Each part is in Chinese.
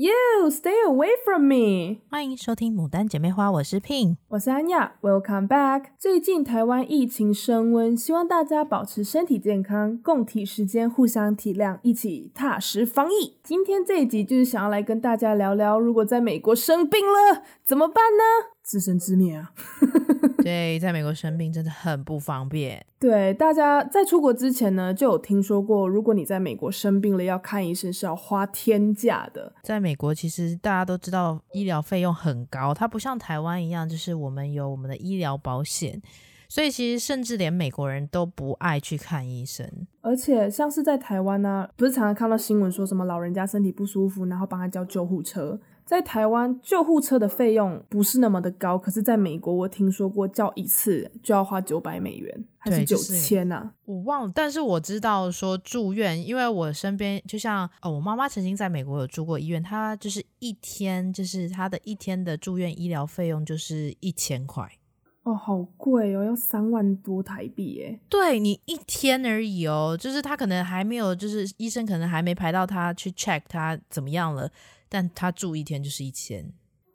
You stay away from me！欢迎收听《牡丹姐妹花》，我是 Pin，我是安雅。Welcome back！最近台湾疫情升温，希望大家保持身体健康，共体时间，互相体谅，一起踏实防疫。今天这一集就是想要来跟大家聊聊，如果在美国生病了怎么办呢？自生自灭啊！对，在美国生病真的很不方便。对，大家在出国之前呢，就有听说过，如果你在美国生病了，要看医生是要花天价的。在美国，其实大家都知道医疗费用很高，它不像台湾一样，就是我们有我们的医疗保险，所以其实甚至连美国人都不爱去看医生。而且像是在台湾呢、啊，不是常常看到新闻说什么老人家身体不舒服，然后帮他叫救护车。在台湾，救护车的费用不是那么的高，可是在美国，我听说过叫一次就要花九百美元，还是九千呐？我忘了，但是我知道说住院，因为我身边就像哦，我妈妈曾经在美国有住过医院，她就是一天就是她的一天的住院医疗费用就是一千块哦，好贵哦，要三万多台币耶。对，你一天而已哦，就是他可能还没有，就是医生可能还没排到他去 check 他怎么样了。但他住一天就是一千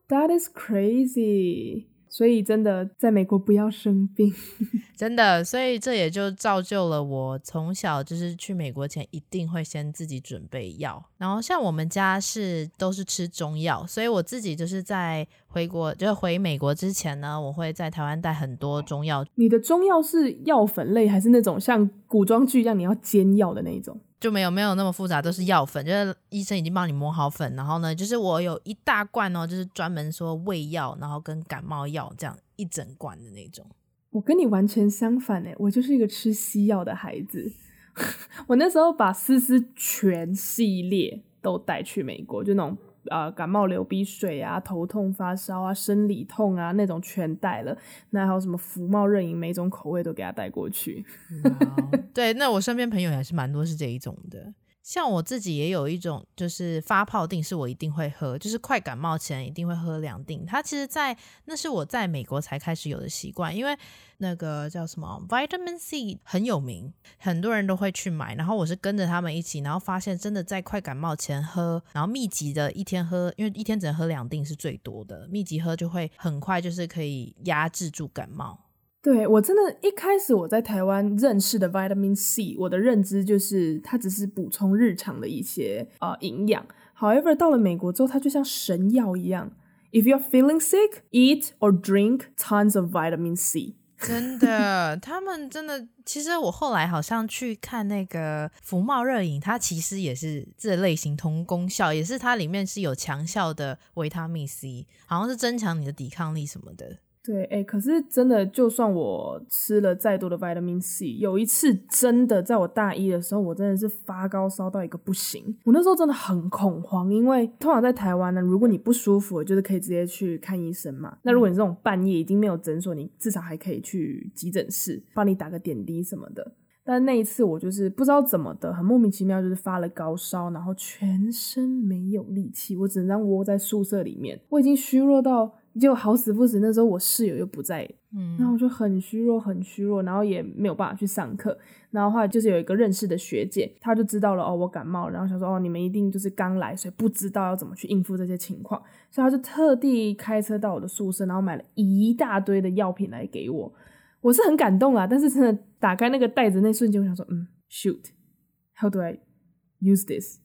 ，That is crazy。所以真的在美国不要生病，真的。所以这也就造就了我从小就是去美国前一定会先自己准备药。然后像我们家是都是吃中药，所以我自己就是在回国就是回美国之前呢，我会在台湾带很多中药。你的中药是药粉类还是那种像古装剧一样你要煎药的那一种？就没有没有那么复杂，都是药粉，就是医生已经帮你磨好粉，然后呢，就是我有一大罐哦，就是专门说胃药，然后跟感冒药这样一整罐的那种。我跟你完全相反诶，我就是一个吃西药的孩子。我那时候把思思全系列都带去美国，就那种。啊、呃，感冒流鼻水啊，头痛发烧啊，生理痛啊，那种全带了。那还有什么福茂润饮，每种口味都给他带过去。Wow. 对，那我身边朋友也是蛮多是这一种的。像我自己也有一种，就是发泡定，是我一定会喝，就是快感冒前一定会喝两定。它其实在，那是我在美国才开始有的习惯，因为那个叫什么 Vitamin C 很有名，很多人都会去买。然后我是跟着他们一起，然后发现真的在快感冒前喝，然后密集的一天喝，因为一天只能喝两定是最多的，密集喝就会很快就是可以压制住感冒。对，我真的，一开始我在台湾认识的 Vitamin C，我的认知就是它只是补充日常的一些啊、呃、营养。However，到了美国之后，它就像神药一样。If you're feeling sick, eat or drink tons of Vitamin C。真的，他们真的，其实我后来好像去看那个福茂热饮，它其实也是这类型同功效，也是它里面是有强效的维他命 C，好像是增强你的抵抗力什么的。对，哎，可是真的，就算我吃了再多的 vitamin C，有一次真的在我大一的时候，我真的是发高烧到一个不行。我那时候真的很恐慌，因为通常在台湾呢，如果你不舒服，就是可以直接去看医生嘛。那如果你这种半夜已经没有诊所，你至少还可以去急诊室帮你打个点滴什么的。但那一次我就是不知道怎么的，很莫名其妙，就是发了高烧，然后全身没有力气，我只能窝在宿舍里面，我已经虚弱到。就好死不死，那时候我室友又不在，嗯，然后我就很虚弱，很虚弱，然后也没有办法去上课。然后后来就是有一个认识的学姐，她就知道了哦，我感冒，然后想说哦，你们一定就是刚来，所以不知道要怎么去应付这些情况，所以她就特地开车到我的宿舍，然后买了一大堆的药品来给我。我是很感动啦，但是真的打开那个袋子那瞬间，我想说，嗯，shoot，how do I use this？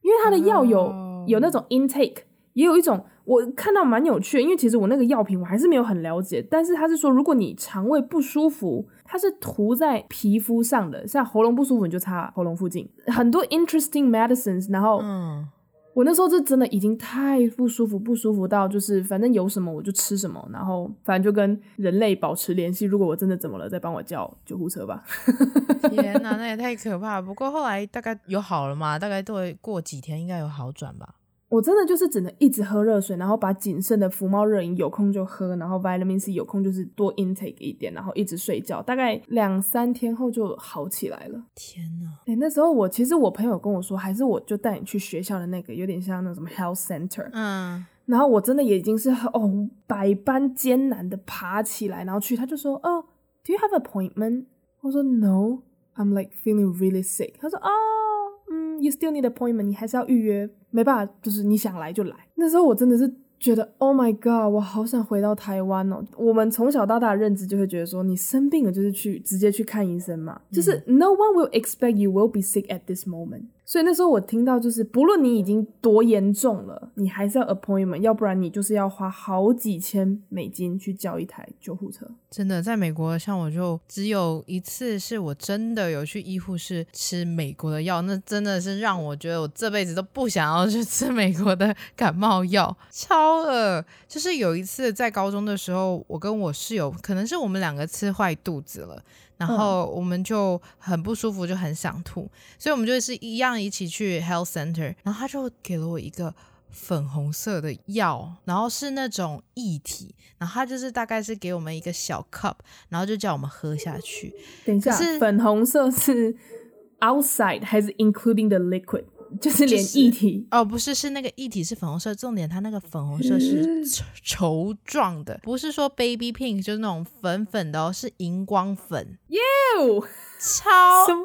因为它的药有、oh. 有那种 intake。也有一种我看到蛮有趣的，因为其实我那个药品我还是没有很了解，但是他是说，如果你肠胃不舒服，它是涂在皮肤上的，像喉咙不舒服你就擦喉咙附近，很多 interesting medicines。然后，嗯，我那时候是真的已经太不舒服，不舒服到就是反正有什么我就吃什么，然后反正就跟人类保持联系，如果我真的怎么了，再帮我叫救护车吧。天哪，那也太可怕了。不过后来大概有好了嘛？大概都会过几天应该有好转吧。我真的就是只能一直喝热水，然后把仅剩的福猫热饮有空就喝，然后 vitamin C 有空就是多 intake 一点，然后一直睡觉，大概两三天后就好起来了。天哪！哎、欸，那时候我其实我朋友跟我说，还是我就带你去学校的那个，有点像那种什么 health center。嗯。然后我真的也已经是哦百般艰难的爬起来，然后去，他就说，哦，Do you have appointment？我说 No，I'm like feeling really sick。他说，哦。You still need appointment，你还是要预约，没办法，就是你想来就来。那时候我真的是。觉得 Oh my God，我好想回到台湾哦！我们从小到大的认知就会觉得说，你生病了就是去直接去看医生嘛，嗯、就是 No one will expect you will be sick at this moment。所以那时候我听到就是，不论你已经多严重了，你还是要 appointment，要不然你就是要花好几千美金去叫一台救护车。真的，在美国，像我就只有一次是我真的有去医护室吃美国的药，那真的是让我觉得我这辈子都不想要去吃美国的感冒药，超恶。就是有一次在高中的时候，我跟我室友，可能是我们两个吃坏肚子了。然后我们就很不舒服，就很想吐，所以我们就是一样一起去 health center，然后他就给了我一个粉红色的药，然后是那种液体，然后他就是大概是给我们一个小 cup，然后就叫我们喝下去。等一下，是粉红色是 outside 还是 including the liquid？就是连液体、就是、哦，不是，是那个液体是粉红色，重点它那个粉红色是稠状的，不是说 baby pink，就是那种粉粉的哦，是荧光粉，耶，超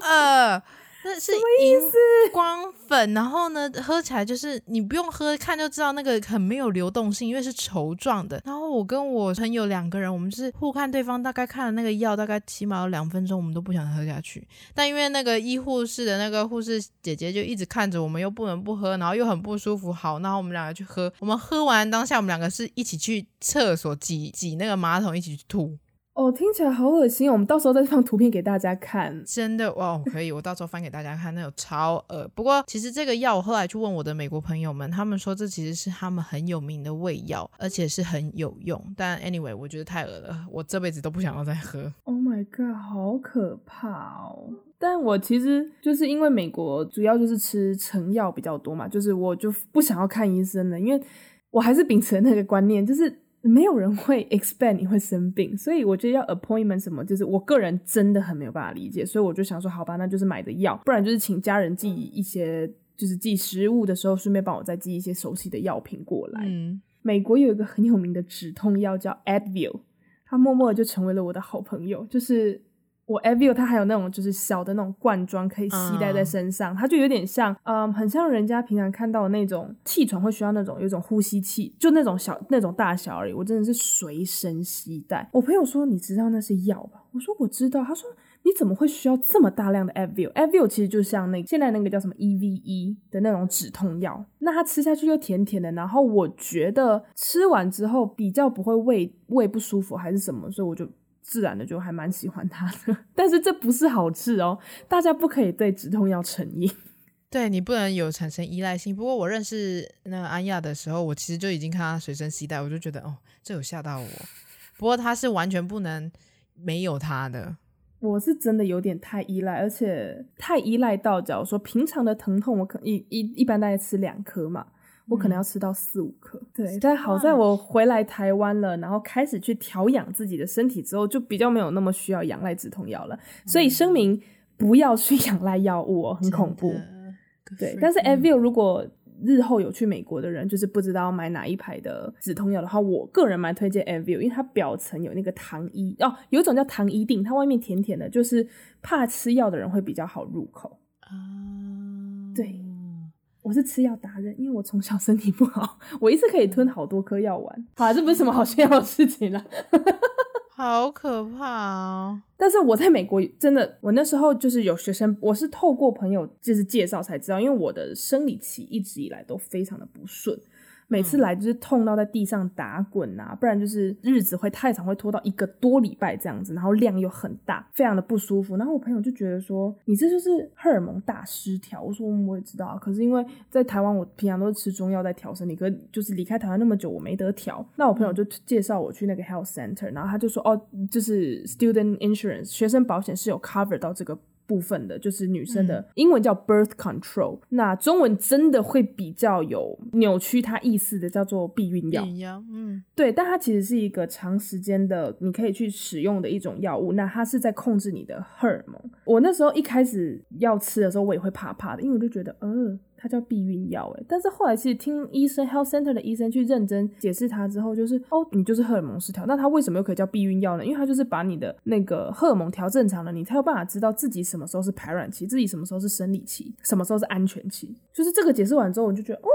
恶。那是荧光粉，然后呢，喝起来就是你不用喝，看就知道那个很没有流动性，因为是稠状的。然后我跟我朋友两个人，我们是互看对方，大概看了那个药，大概起码有两分钟，我们都不想喝下去。但因为那个医护室的那个护士姐姐就一直看着我们，又不能不喝，然后又很不舒服。好，然后我们两个去喝。我们喝完当下，我们两个是一起去厕所挤挤那个马桶，一起去吐。哦，听起来好恶心哦！我们到时候再放图片给大家看。真的哇，可以，我到时候翻给大家看，那有超恶。不过其实这个药，我后来去问我的美国朋友们，他们说这其实是他们很有名的胃药，而且是很有用。但 anyway，我觉得太恶了，我这辈子都不想要再喝。Oh my god，好可怕哦！但我其实就是因为美国主要就是吃成药比较多嘛，就是我就不想要看医生了，因为我还是秉持那个观念，就是。没有人会 expect 你会生病，所以我觉得要 appointment 什么，就是我个人真的很没有办法理解，所以我就想说，好吧，那就是买的药，不然就是请家人寄一些，就是寄食物的时候，顺便帮我再寄一些熟悉的药品过来。嗯，美国有一个很有名的止痛药叫 Advil，它默默的就成为了我的好朋友，就是。我 Advil 它还有那种就是小的那种罐装，可以携带在身上，它就有点像，嗯，很像人家平常看到的那种气喘会需要那种有一种呼吸器，就那种小那种大小而已。我真的是随身携带。我朋友说，你知道那是药吧？我说我知道。他说，你怎么会需要这么大量的 Advil？Advil 其实就像那个、现在那个叫什么 EVE 的那种止痛药，那它吃下去又甜甜的，然后我觉得吃完之后比较不会胃胃不舒服还是什么，所以我就。自然的就还蛮喜欢它的，但是这不是好事哦，大家不可以对止痛药成瘾，对你不能有产生依赖性。不过我认识那个安亚的时候，我其实就已经看他随身携带，我就觉得哦，这有吓到我。不过他是完全不能没有他的，我是真的有点太依赖，而且太依赖到，假如说平常的疼痛，我可一一一般大概吃两颗嘛。我可能要吃到四五颗，嗯、对。但好在我回来台湾了，然后开始去调养自己的身体之后，就比较没有那么需要仰赖止痛药了。嗯、所以声明不要去仰赖药物哦，很恐怖。对，但是 Advil 如果日后有去美国的人，就是不知道买哪一排的止痛药的话，我个人蛮推荐 Advil，因为它表层有那个糖衣哦，有一种叫糖衣定，它外面甜甜的，就是怕吃药的人会比较好入口啊。对。我是吃药达人，因为我从小身体不好，我一次可以吞好多颗药丸。好，这不是什么好炫耀的事情了，好可怕哦！但是我在美国真的，我那时候就是有学生，我是透过朋友就是介绍才知道，因为我的生理期一直以来都非常的不顺。每次来就是痛到在地上打滚啊，不然就是日子会太长，会拖到一个多礼拜这样子，然后量又很大，非常的不舒服。然后我朋友就觉得说，你这就是荷尔蒙大失调。我说我也知道，可是因为在台湾，我平常都是吃中药在调身体，可是就是离开台湾那么久，我没得调。那我朋友就介绍我去那个 health center，然后他就说，哦，就是 student insurance 学生保险是有 cover 到这个。部分的就是女生的英文叫 birth control，嗯，那中文真的会比较有扭曲它意思的叫做避孕药。避孕药，嗯，对，但它其实是一个长时间的你可以去使用的一种药物。那它是在控制你的荷尔蒙。我那时候一开始要吃的时候，我也会怕怕的，因为我就觉得，呃，它叫避孕药，诶，但是后来其实听医生 health center 的医生去认真解释它之后，就是哦，你就是荷尔蒙失调，那它为什么又可以叫避孕药呢？因为它就是把你的那个荷尔蒙调正常了，你才有办法知道自己什么时候是排卵期，自己什么时候是生理期，什么时候是安全期。就是这个解释完之后，我就觉得哦。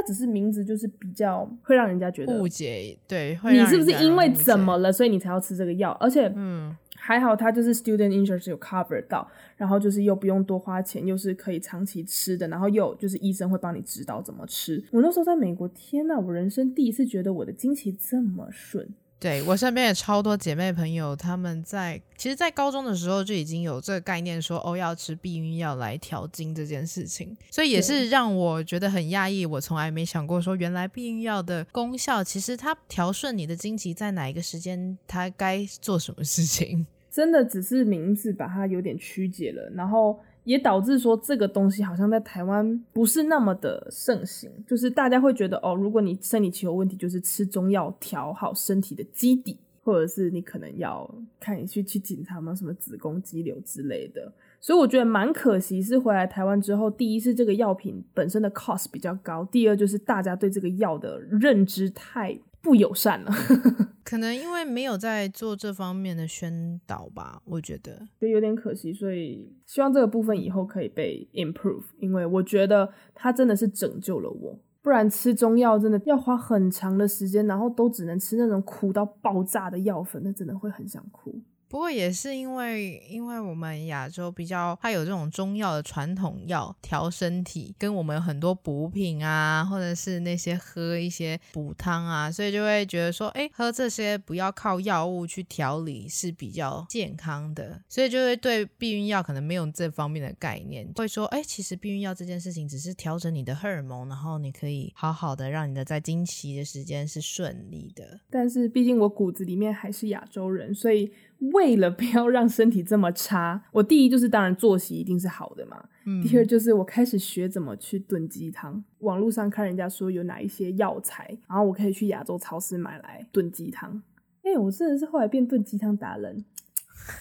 它只是名字，就是比较会让人家觉得误解，对，你是不是因为怎么了，所以你才要吃这个药？而且，嗯，还好它就是 student insurance 有 cover 到，然后就是又不用多花钱，又是可以长期吃的，然后又就是医生会帮你指导怎么吃。我那时候在美国，天呐，我人生第一次觉得我的经期这么顺。对，我身边也超多姐妹朋友，他们在其实，在高中的时候就已经有这个概念说，说哦要吃避孕药来调经这件事情，所以也是让我觉得很讶异。我从来没想过说，原来避孕药的功效其实它调顺你的经期，在哪一个时间它该做什么事情，真的只是名字把它有点曲解了，然后。也导致说这个东西好像在台湾不是那么的盛行，就是大家会觉得哦，如果你生理期有问题，就是吃中药调好身体的基底，或者是你可能要看你去去检查吗？什么子宫肌瘤之类的。所以我觉得蛮可惜，是回来台湾之后，第一是这个药品本身的 cost 比较高，第二就是大家对这个药的认知太不友善了。可能因为没有在做这方面的宣导吧，我觉得就有点可惜，所以希望这个部分以后可以被 improve，因为我觉得它真的是拯救了我，不然吃中药真的要花很长的时间，然后都只能吃那种苦到爆炸的药粉，那真的会很想哭。不过也是因为，因为我们亚洲比较，它有这种中药的传统药调身体，跟我们很多补品啊，或者是那些喝一些补汤啊，所以就会觉得说，哎，喝这些不要靠药物去调理是比较健康的，所以就会对避孕药可能没有这方面的概念，会说，哎，其实避孕药这件事情只是调整你的荷尔蒙，然后你可以好好的让你的在经期的时间是顺利的。但是毕竟我骨子里面还是亚洲人，所以。为了不要让身体这么差，我第一就是当然作息一定是好的嘛。嗯。第二就是我开始学怎么去炖鸡汤，网络上看人家说有哪一些药材，然后我可以去亚洲超市买来炖鸡汤。哎，我真的是后来变炖鸡汤达人。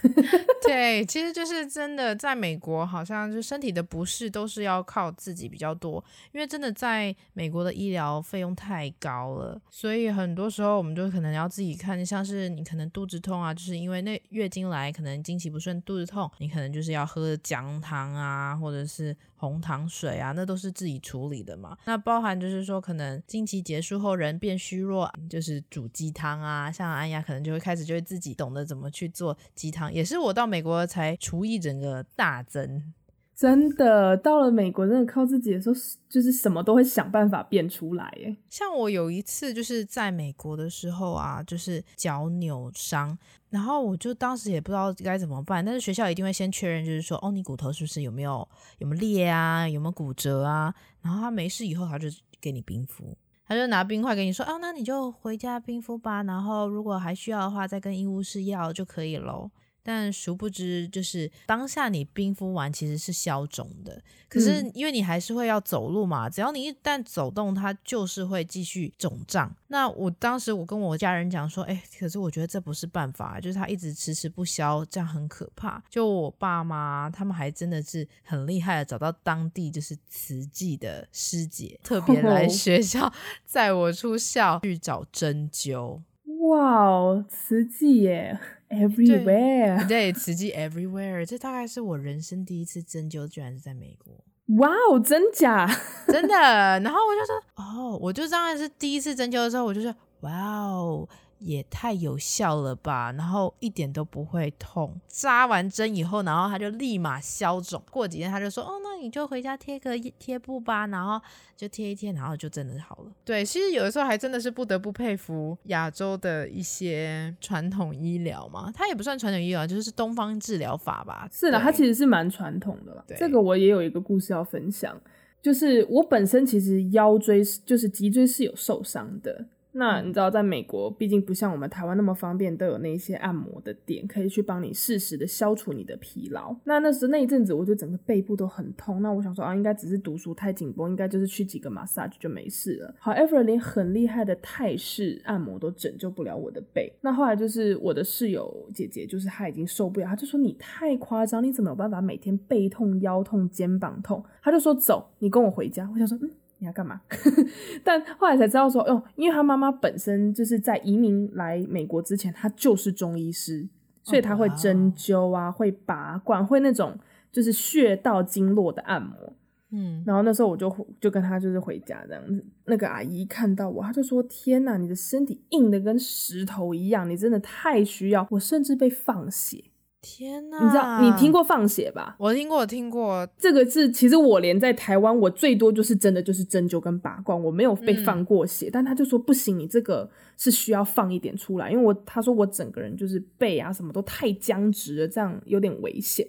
对，其实就是真的，在美国好像就身体的不适都是要靠自己比较多，因为真的在美国的医疗费用太高了，所以很多时候我们就可能要自己看，像是你可能肚子痛啊，就是因为那月经来可能经期不顺，肚子痛，你可能就是要喝姜汤啊，或者是。红糖水啊，那都是自己处理的嘛。那包含就是说，可能经期结束后人变虚弱，就是煮鸡汤啊。像安雅可能就会开始就会自己懂得怎么去做汤，也是我到美国才厨艺整个大增。真的，到了美国，真的靠自己的时候，就是什么都会想办法变出来。哎，像我有一次就是在美国的时候啊，就是脚扭伤，然后我就当时也不知道该怎么办，但是学校一定会先确认，就是说，哦，你骨头是不是有没有有没有裂啊，有没有骨折啊？然后他没事以后，他就给你冰敷，他就拿冰块给你说，哦，那你就回家冰敷吧，然后如果还需要的话，再跟医务室要就可以喽。但殊不知，就是当下你冰敷完其实是消肿的，可是因为你还是会要走路嘛，只要你一旦走动，它就是会继续肿胀。那我当时我跟我家人讲说，哎，可是我觉得这不是办法，就是它一直迟迟不消，这样很可怕。就我爸妈他们还真的是很厉害的，找到当地就是慈济的师姐，特别来学校载我出校去找针灸。哇哦，慈济耶！Everywhere，对，慈济 everywhere，这大概是我人生第一次针灸，居然是在美国。哇哦，真假？真的。然后我就说，哦，我就当然是第一次针灸的时候，我就说，哇哦。也太有效了吧，然后一点都不会痛，扎完针以后，然后他就立马消肿。过几天他就说，哦，那你就回家贴个贴布吧，然后就贴一贴，然后就真的好了。对，其实有的时候还真的是不得不佩服亚洲的一些传统医疗嘛，它也不算传统医疗，就是东方治疗法吧。是的，它其实是蛮传统的。对，这个我也有一个故事要分享，就是我本身其实腰椎就是脊椎是有受伤的。那你知道，在美国，毕竟不像我们台湾那么方便，都有那些按摩的店可以去帮你适时的消除你的疲劳。那那时那一阵子，我就整个背部都很痛。那我想说啊，应该只是读书太紧绷，应该就是去几个 massage 就没事了。However，连很厉害的泰式按摩都拯救不了我的背。那后来就是我的室友姐姐，就是她已经受不了，她就说你太夸张，你怎么有办法每天背痛、腰痛、肩膀痛？她就说走，你跟我回家。我想说嗯。你要干嘛？但后来才知道说，哦，因为他妈妈本身就是在移民来美国之前，他就是中医师，所以他会针灸啊，会拔罐，会那种就是穴道经络的按摩。嗯，然后那时候我就就跟他就是回家这样子，那个阿姨看到我，她就说：“天哪，你的身体硬的跟石头一样，你真的太需要。”我甚至被放血。天呐，你知道你听过放血吧？我听过，我听过。这个是其实我连在台湾，我最多就是真的就是针灸跟拔罐，我没有被放过血。嗯、但他就说不行，你这个是需要放一点出来，因为我他说我整个人就是背啊什么都太僵直了，这样有点危险。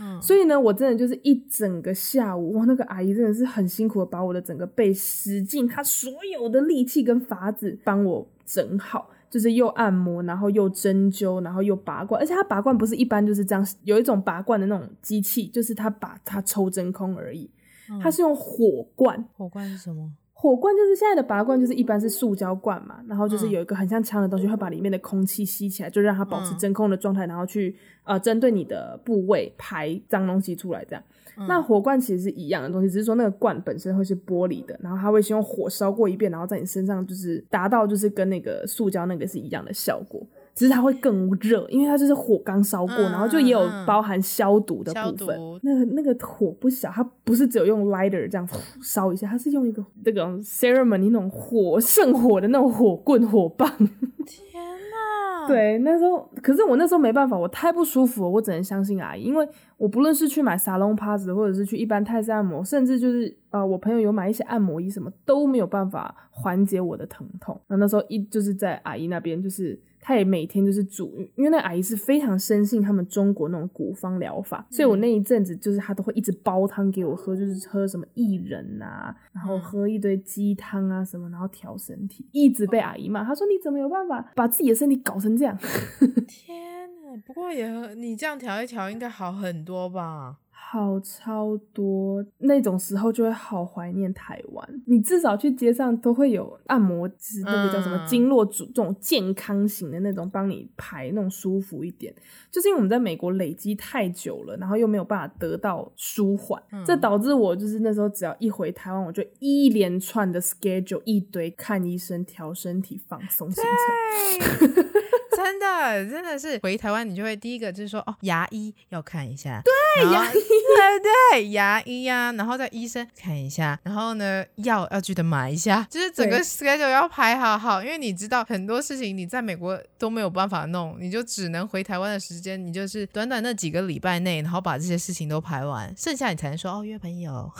嗯，所以呢，我真的就是一整个下午，哇，那个阿姨真的是很辛苦的把我的整个背使尽她所有的力气跟法子帮我整好。就是又按摩，然后又针灸，然后又拔罐，而且它拔罐不是一般就是这样，有一种拔罐的那种机器，就是它把它抽真空而已，嗯、它是用火罐。火罐是什么？火罐就是现在的拔罐，就是一般是塑胶罐嘛，然后就是有一个很像枪的东西，会把里面的空气吸起来，就让它保持真空的状态，然后去呃针对你的部位排脏东西出来这样。那火罐其实是一样的东西，只是说那个罐本身会是玻璃的，然后它会先用火烧过一遍，然后在你身上就是达到就是跟那个塑胶那个是一样的效果，只是它会更热，因为它就是火刚烧过，然后就也有包含消毒的部分。那个那个火不小，它不是只有用 lighter 这样烧一下，它是用一个那种 ceremony 那种火圣火的那种火棍火棒。对，那时候可是我那时候没办法，我太不舒服了，我只能相信阿姨，因为我不论是去买沙龙趴子或者是去一般泰式按摩，甚至就是啊，我朋友有买一些按摩仪什么，都没有办法缓解我的疼痛。那那时候一就是在阿姨那边，就是。他也每天就是煮，因为那阿姨是非常深信他们中国那种古方疗法，所以我那一阵子就是他都会一直煲汤给我喝，就是喝什么薏仁啊，然后喝一堆鸡汤啊什么，然后调身体，一直被阿姨骂。她说：“你怎么有办法把自己的身体搞成这样？” 天呐，不过也你这样调一调，应该好很多吧？好超多，那种时候就会好怀念台湾。你至少去街上都会有按摩，师那个叫什么经络组这种健康型的那种，帮你排那种舒服一点。就是因为我们在美国累积太久了，然后又没有办法得到舒缓，嗯、这导致我就是那时候只要一回台湾，我就一连串的 schedule 一堆看医生、调身体、放松行程。对真的，真的是。回台湾，你就会第一个就是说，哦，牙医要看一下，对，牙医，对对，牙医呀、啊，然后再医生看一下，然后呢，药要记得买一下，就是整个 schedule 要排好好，因为你知道很多事情你在美国都没有办法弄，你就只能回台湾的时间，你就是短短那几个礼拜内，然后把这些事情都排完，剩下你才能说哦，约朋友。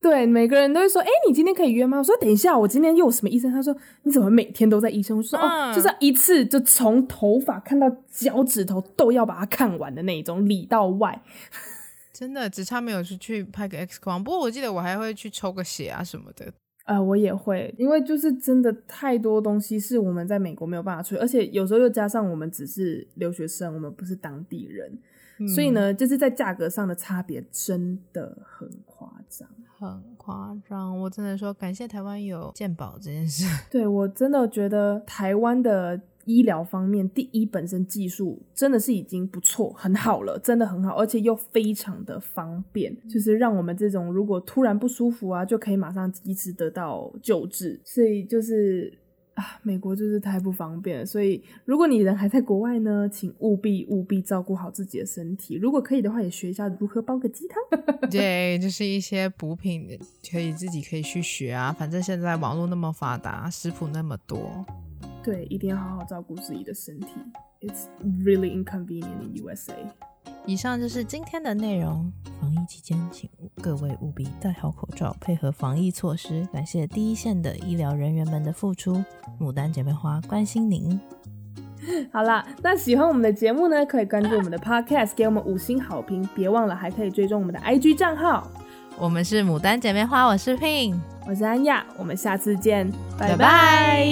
对，每个人都会说，哎，你今天可以约吗？我说等一下，我今天又有什么医生？他说你怎么每天都在医生？我说哦，就是一次就从头发看到脚趾头都要把它看完的那一种，里到外。真的，只差没有去去拍个 X 光。不过我记得我还会去抽个血啊什么的。呃，我也会，因为就是真的太多东西是我们在美国没有办法处理，而且有时候又加上我们只是留学生，我们不是当地人，嗯、所以呢，就是在价格上的差别真的很。很夸张，我真的说感谢台湾有健保这件事。对，我真的觉得台湾的医疗方面，第一本身技术真的是已经不错，很好了，真的很好，而且又非常的方便，就是让我们这种如果突然不舒服啊，就可以马上及时得到救治。所以就是。啊，美国就是太不方便了，所以如果你人还在国外呢，请务必务必照顾好自己的身体。如果可以的话，也学一下如何煲个鸡汤。对，就是一些补品，可以自己可以去学啊。反正现在网络那么发达，食谱那么多。对，一定要好好照顾自己的身体。It's really inconvenient in USA。以上就是今天的内容。防疫期间，请各位务必戴好口罩，配合防疫措施。感谢第一线的医疗人员们的付出。牡丹姐妹花关心您。好啦，那喜欢我们的节目呢，可以关注我们的 Podcast，给我们五星好评。别忘了还可以追踪我们的 IG 账号。我们是牡丹姐妹花，我是 Pin，我是安雅，我们下次见，拜拜。